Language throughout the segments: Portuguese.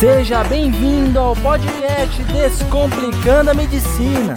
Seja bem-vindo ao podcast Descomplicando a Medicina.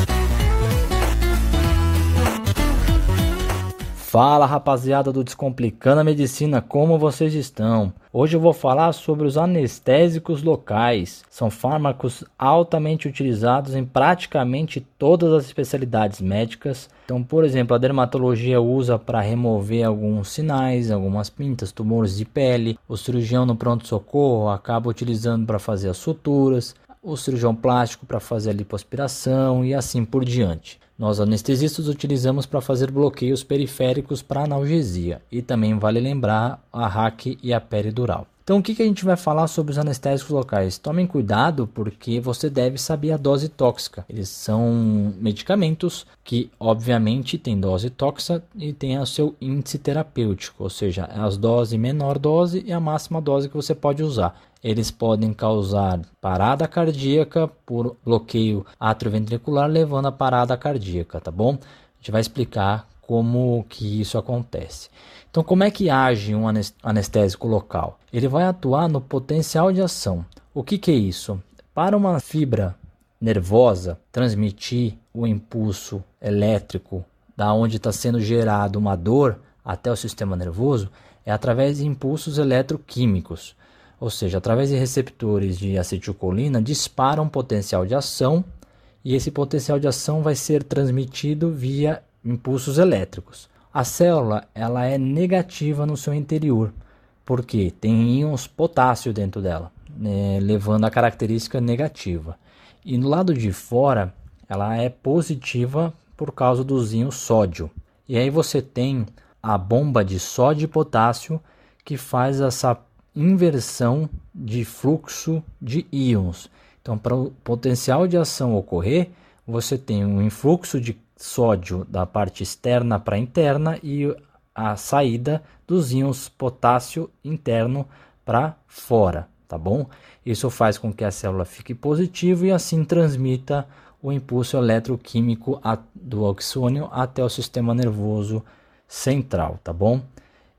Fala rapaziada do Descomplicando a Medicina, como vocês estão? Hoje eu vou falar sobre os anestésicos locais. São fármacos altamente utilizados em praticamente todas as especialidades médicas. Então, por exemplo, a dermatologia usa para remover alguns sinais, algumas pintas, tumores de pele. O cirurgião no pronto-socorro acaba utilizando para fazer as suturas o cirurgião plástico para fazer a lipoaspiração e assim por diante. Nós anestesistas utilizamos para fazer bloqueios periféricos para analgesia e também vale lembrar a RAC e a peridural. Então, o que, que a gente vai falar sobre os anestésicos locais? Tomem cuidado porque você deve saber a dose tóxica. Eles são medicamentos que, obviamente, têm dose tóxica e têm o seu índice terapêutico, ou seja, as doses menor dose e a máxima dose que você pode usar. Eles podem causar parada cardíaca por bloqueio atrioventricular, levando a parada cardíaca, tá bom? A gente vai explicar como que isso acontece. Então, como é que age um anestésico local? Ele vai atuar no potencial de ação. O que, que é isso? Para uma fibra nervosa transmitir o impulso elétrico da onde está sendo gerado uma dor até o sistema nervoso é através de impulsos eletroquímicos, ou seja, através de receptores de acetilcolina dispara um potencial de ação e esse potencial de ação vai ser transmitido via impulsos elétricos. A célula ela é negativa no seu interior, porque tem íons potássio dentro dela, né, levando a característica negativa. E no lado de fora, ela é positiva por causa dos íons sódio. E aí você tem a bomba de sódio e potássio que faz essa inversão de fluxo de íons. Então, para o potencial de ação ocorrer, você tem um influxo de sódio da parte externa para interna e a saída dos íons potássio interno para fora, tá bom? Isso faz com que a célula fique positiva e assim transmita o impulso eletroquímico do oxônio até o sistema nervoso central, tá bom?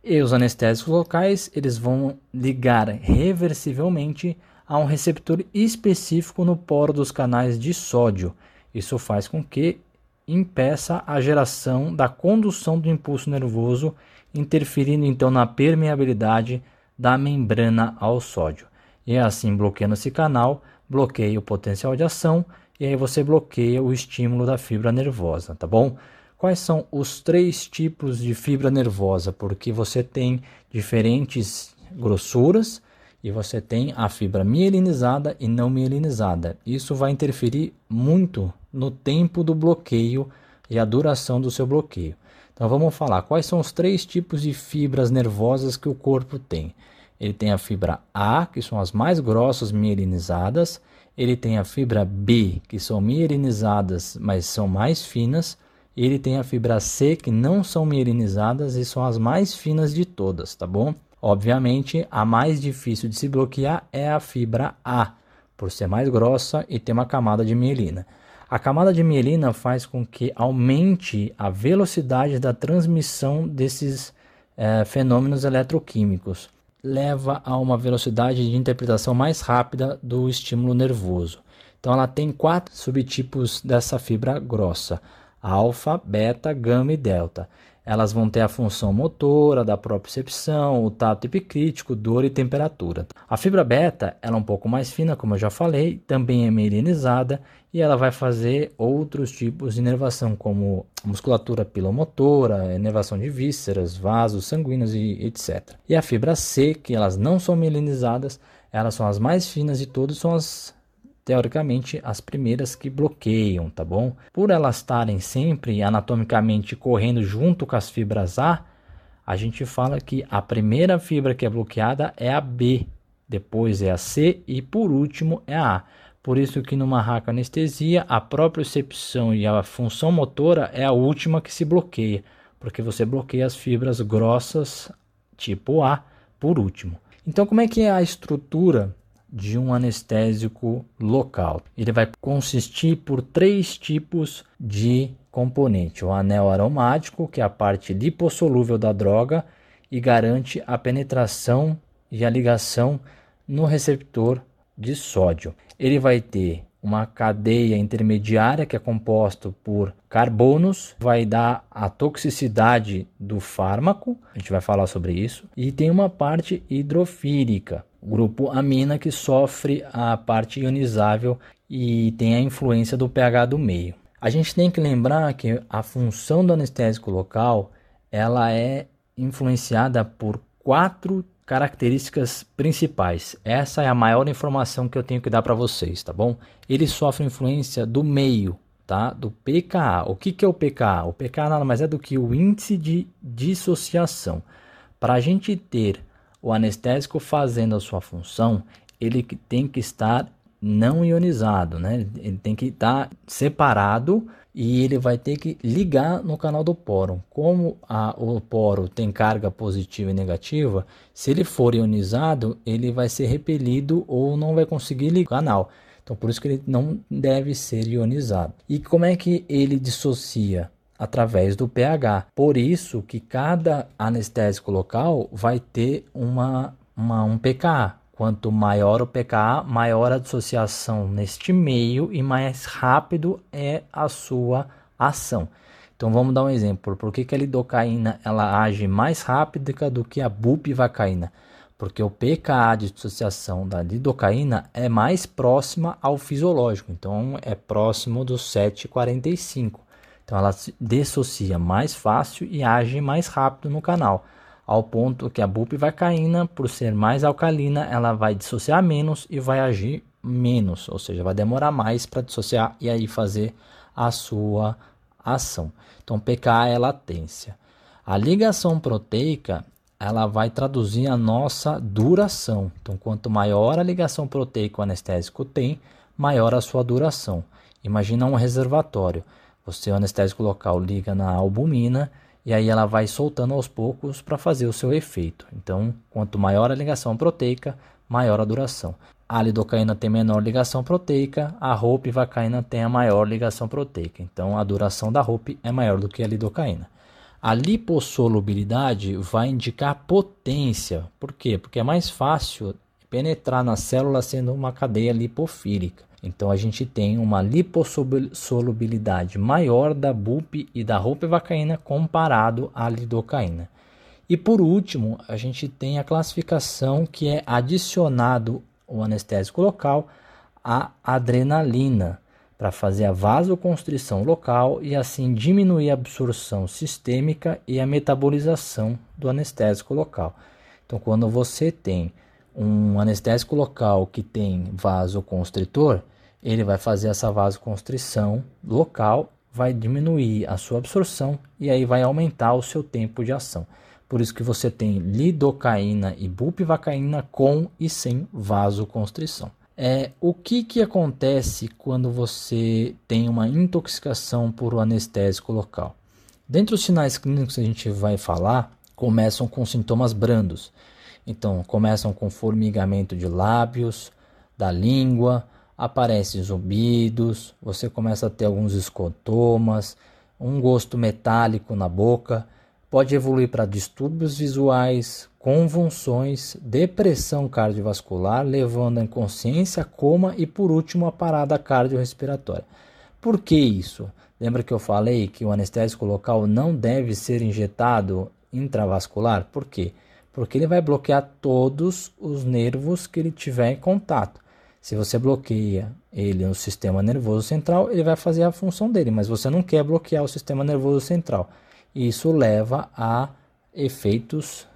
E os anestésicos locais, eles vão ligar reversivelmente a um receptor específico no poro dos canais de sódio. Isso faz com que impeça a geração da condução do impulso nervoso, interferindo então na permeabilidade da membrana ao sódio. E assim, bloqueando esse canal, bloqueia o potencial de ação e aí você bloqueia o estímulo da fibra nervosa, tá bom? Quais são os três tipos de fibra nervosa? Porque você tem diferentes grossuras e você tem a fibra mielinizada e não mielinizada. Isso vai interferir muito no tempo do bloqueio e a duração do seu bloqueio. Então vamos falar quais são os três tipos de fibras nervosas que o corpo tem. Ele tem a fibra A, que são as mais grossas mielinizadas. Ele tem a fibra B, que são mielinizadas, mas são mais finas. Ele tem a fibra C, que não são mielinizadas e são as mais finas de todas, tá bom? Obviamente, a mais difícil de se bloquear é a fibra A, por ser mais grossa e ter uma camada de mielina. A camada de mielina faz com que aumente a velocidade da transmissão desses é, fenômenos eletroquímicos. Leva a uma velocidade de interpretação mais rápida do estímulo nervoso. Então, ela tem quatro subtipos dessa fibra grossa: alfa, beta, gama e delta. Elas vão ter a função motora, da propriocepção, o tato epicrítico, dor e temperatura. A fibra beta ela é um pouco mais fina, como eu já falei, também é mielinizada e ela vai fazer outros tipos de inervação, como musculatura pilomotora, inervação de vísceras, vasos sanguíneos e etc. E a fibra C, que elas não são mielinizadas, elas são as mais finas de todas, são as teoricamente as primeiras que bloqueiam, tá bom? Por elas estarem sempre anatomicamente correndo junto com as fibras A, a gente fala que a primeira fibra que é bloqueada é a B, depois é a C e por último é a A. Por isso que numa raca anestesia, a propriocepção e a função motora é a última que se bloqueia, porque você bloqueia as fibras grossas tipo A por último. Então como é que é a estrutura de um anestésico local. Ele vai consistir por três tipos de componente: o anel aromático, que é a parte lipossolúvel da droga e garante a penetração e a ligação no receptor de sódio. Ele vai ter uma cadeia intermediária que é composta por carbonos, vai dar a toxicidade do fármaco, a gente vai falar sobre isso, e tem uma parte hidrofílica, grupo amina que sofre a parte ionizável e tem a influência do pH do meio. A gente tem que lembrar que a função do anestésico local ela é influenciada por quatro características principais. Essa é a maior informação que eu tenho que dar para vocês, tá bom? Ele sofre influência do meio, tá? Do pKa. O que, que é o pKa? O pKa nada mais é do que o índice de dissociação. Para a gente ter o anestésico fazendo a sua função, ele tem que estar não ionizado, né? Ele tem que estar separado e ele vai ter que ligar no canal do poro. Como a, o poro tem carga positiva e negativa, se ele for ionizado, ele vai ser repelido ou não vai conseguir ligar o canal. Então, por isso que ele não deve ser ionizado. E como é que ele dissocia? Através do pH. Por isso que cada anestésico local vai ter uma, uma um pKa, Quanto maior o pKa, maior a dissociação neste meio e mais rápido é a sua ação. Então vamos dar um exemplo. Por que, que a lidocaína ela age mais rápida do que a bupivacaína? Porque o pKa de dissociação da lidocaína é mais próxima ao fisiológico, então é próximo do 7,45. Então ela se dissocia mais fácil e age mais rápido no canal ao ponto que a bupivacaína, por ser mais alcalina, ela vai dissociar menos e vai agir menos, ou seja, vai demorar mais para dissociar e aí fazer a sua ação. Então, pKa é latência. A ligação proteica, ela vai traduzir a nossa duração. Então, quanto maior a ligação proteica o anestésico tem, maior a sua duração. Imagina um reservatório. Você, o anestésico local, liga na albumina e aí ela vai soltando aos poucos para fazer o seu efeito. Então, quanto maior a ligação proteica, maior a duração. A lidocaína tem menor ligação proteica, a ropivacaína tem a maior ligação proteica. Então, a duração da ROP é maior do que a lidocaína. A lipossolubilidade vai indicar potência. Por quê? Porque é mais fácil penetrar na célula sendo uma cadeia lipofílica. Então a gente tem uma lipossolubilidade maior da BUP e da ropivacaína comparado à lidocaína. E por último, a gente tem a classificação que é adicionado o anestésico local à adrenalina para fazer a vasoconstrição local e assim diminuir a absorção sistêmica e a metabolização do anestésico local. Então, quando você tem um anestésico local que tem vasoconstritor, ele vai fazer essa vasoconstrição local, vai diminuir a sua absorção e aí vai aumentar o seu tempo de ação. Por isso que você tem lidocaína e bupivacaína com e sem vasoconstrição. É, o que, que acontece quando você tem uma intoxicação por um anestésico local? Dentre os sinais clínicos que a gente vai falar, começam com sintomas brandos. Então, começam com formigamento de lábios, da língua, aparecem zumbidos, você começa a ter alguns escotomas, um gosto metálico na boca, pode evoluir para distúrbios visuais, convulsões, depressão cardiovascular, levando a inconsciência, coma e por último a parada cardiorrespiratória. Por que isso? Lembra que eu falei que o anestésico local não deve ser injetado intravascular? Por quê? Porque ele vai bloquear todos os nervos que ele tiver em contato. Se você bloqueia ele no sistema nervoso central, ele vai fazer a função dele, mas você não quer bloquear o sistema nervoso central. Isso leva a efeitos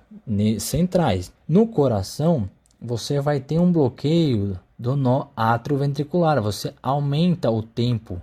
centrais. No coração, você vai ter um bloqueio do nó atrioventricular, você aumenta o tempo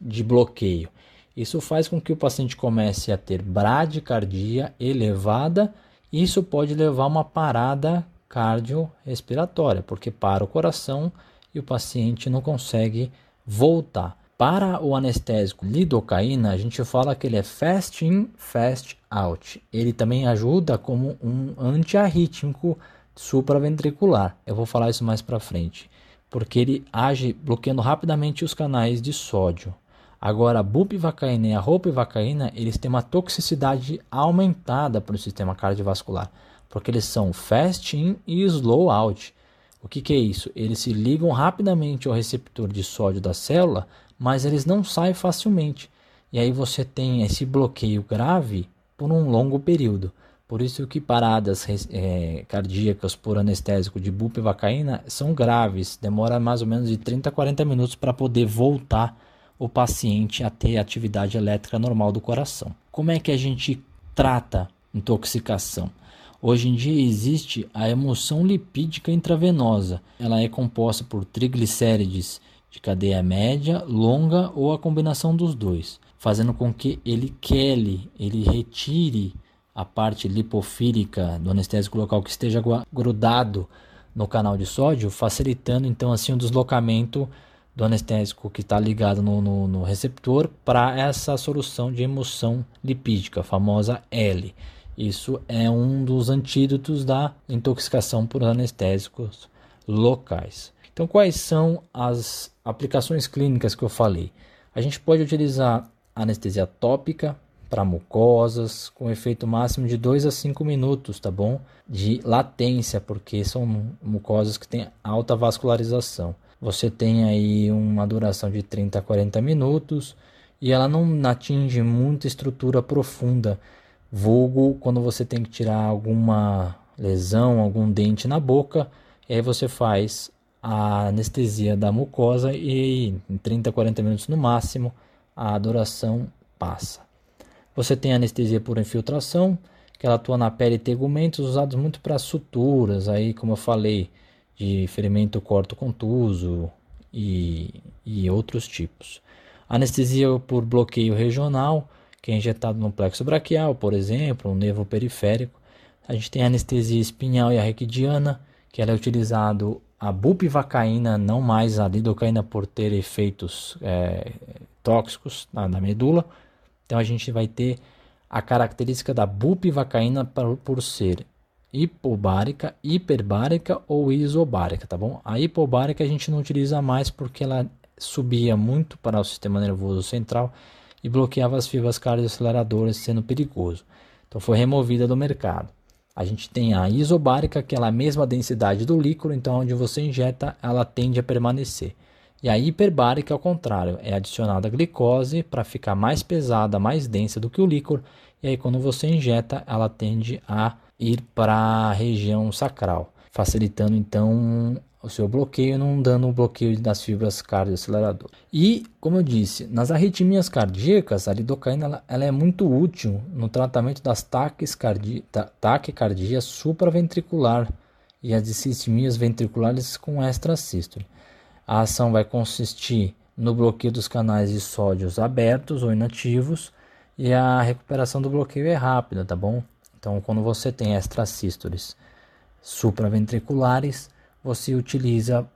de bloqueio. Isso faz com que o paciente comece a ter bradicardia elevada. Isso pode levar a uma parada cardiorrespiratória, porque para o coração e o paciente não consegue voltar. Para o anestésico lidocaína, a gente fala que ele é fast in, fast out. Ele também ajuda como um antiarrítmico supraventricular. Eu vou falar isso mais para frente, porque ele age bloqueando rapidamente os canais de sódio. Agora, a bupivacaína e a ropivacaína, eles têm uma toxicidade aumentada para o sistema cardiovascular porque eles são fast in e slow out. O que, que é isso? Eles se ligam rapidamente ao receptor de sódio da célula, mas eles não saem facilmente. E aí você tem esse bloqueio grave por um longo período. Por isso que paradas é, cardíacas por anestésico de bupivacaína são graves, demora mais ou menos de 30 a 40 minutos para poder voltar o paciente a ter atividade elétrica normal do coração. Como é que a gente trata intoxicação? Hoje em dia existe a emulsão lipídica intravenosa. Ela é composta por triglicérides de cadeia média, longa ou a combinação dos dois, fazendo com que ele quele, ele retire a parte lipofílica do anestésico local que esteja grudado no canal de sódio, facilitando então assim o deslocamento do anestésico que está ligado no, no, no receptor para essa solução de emulsão lipídica, a famosa L. Isso é um dos antídotos da intoxicação por anestésicos locais. Então, quais são as aplicações clínicas que eu falei? A gente pode utilizar anestesia tópica para mucosas com efeito máximo de 2 a 5 minutos, tá bom? De latência, porque são mucosas que têm alta vascularização. Você tem aí uma duração de 30 a 40 minutos e ela não atinge muita estrutura profunda vulgo quando você tem que tirar alguma lesão, algum dente na boca, e aí você faz a anestesia da mucosa e em 30 a 40 minutos no máximo a duração passa. Você tem anestesia por infiltração, que ela atua na pele e tegumentos usados muito para suturas, aí como eu falei, de ferimento corto-contuso e, e outros tipos. Anestesia por bloqueio regional, que é injetado no plexo braquial, por exemplo, no nervo periférico. A gente tem anestesia espinhal e arrequidiana, que ela é utilizado a bupivacaína, não mais a lidocaína por ter efeitos é, tóxicos na, na, medula. Então a gente vai ter a característica da bupivacaína por, por ser hipobárica, hiperbárica ou isobárica, tá bom? A hipobárica a gente não utiliza mais porque ela subia muito para o sistema nervoso central e bloqueava as fibras cardioaceleradoras, sendo perigoso. Então foi removida do mercado. A gente tem a isobárica, que é a mesma densidade do líquido, então onde você injeta, ela tende a permanecer. E a hiperbárica, ao contrário, é adicionada glicose para ficar mais pesada, mais densa do que o líquor, e aí quando você injeta, ela tende a ir para a região sacral, facilitando então o seu bloqueio, não dando um bloqueio das fibras cardioaceleradoras. E, como eu disse, nas arritmias cardíacas, a lidocaína ela, ela é muito útil no tratamento das taquicardia, taquicardia supraventricular e as dissistemias ventriculares com extrasístole. A ação vai consistir no bloqueio dos canais de sódios abertos ou inativos e a recuperação do bloqueio é rápida, tá bom? Então, quando você tem extrasístoles supraventriculares, você utiliza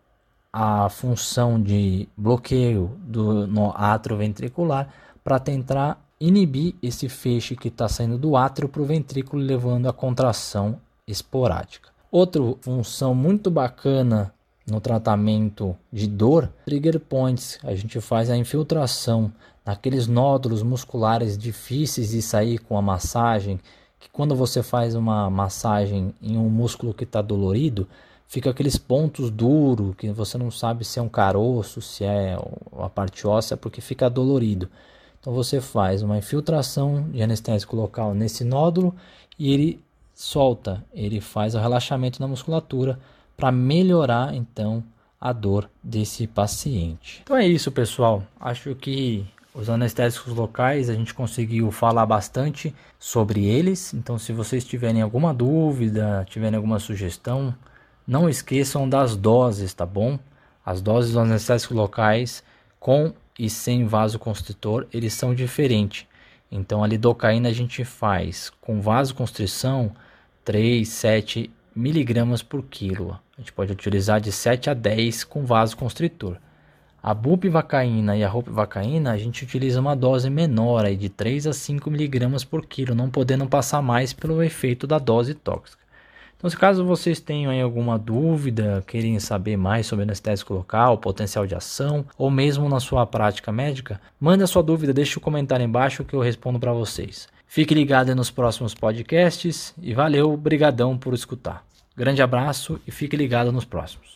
a função de bloqueio do no átrio ventricular para tentar inibir esse feixe que está saindo do átrio para o ventrículo, levando a contração esporádica. Outra função muito bacana no tratamento de dor, trigger points. A gente faz a infiltração naqueles nódulos musculares difíceis de sair com a massagem, que quando você faz uma massagem em um músculo que está dolorido, fica aqueles pontos duros que você não sabe se é um caroço, se é a parte óssea, porque fica dolorido. Então você faz uma infiltração de anestésico local nesse nódulo e ele solta, ele faz o relaxamento da musculatura para melhorar então a dor desse paciente. Então é isso, pessoal. Acho que os anestésicos locais a gente conseguiu falar bastante sobre eles. Então, se vocês tiverem alguma dúvida, tiverem alguma sugestão, não esqueçam das doses, tá bom? As doses dos anestésicos locais com e sem vasoconstritor, eles são diferentes. Então a lidocaína a gente faz com vasoconstrição 3, 7 miligramas por quilo. A gente pode utilizar de 7 a 10 com vasoconstritor. A bupivacaína e a ropivacaína a gente utiliza uma dose menor aí de 3 a 5 miligramas por quilo, não podendo passar mais pelo efeito da dose tóxica. Então, se caso vocês tenham alguma dúvida, querem saber mais sobre anestésico local, potencial de ação, ou mesmo na sua prática médica, manda sua dúvida, deixe o um comentário embaixo que eu respondo para vocês. Fique ligado nos próximos podcasts e valeu, brigadão por escutar. Grande abraço e fique ligado nos próximos.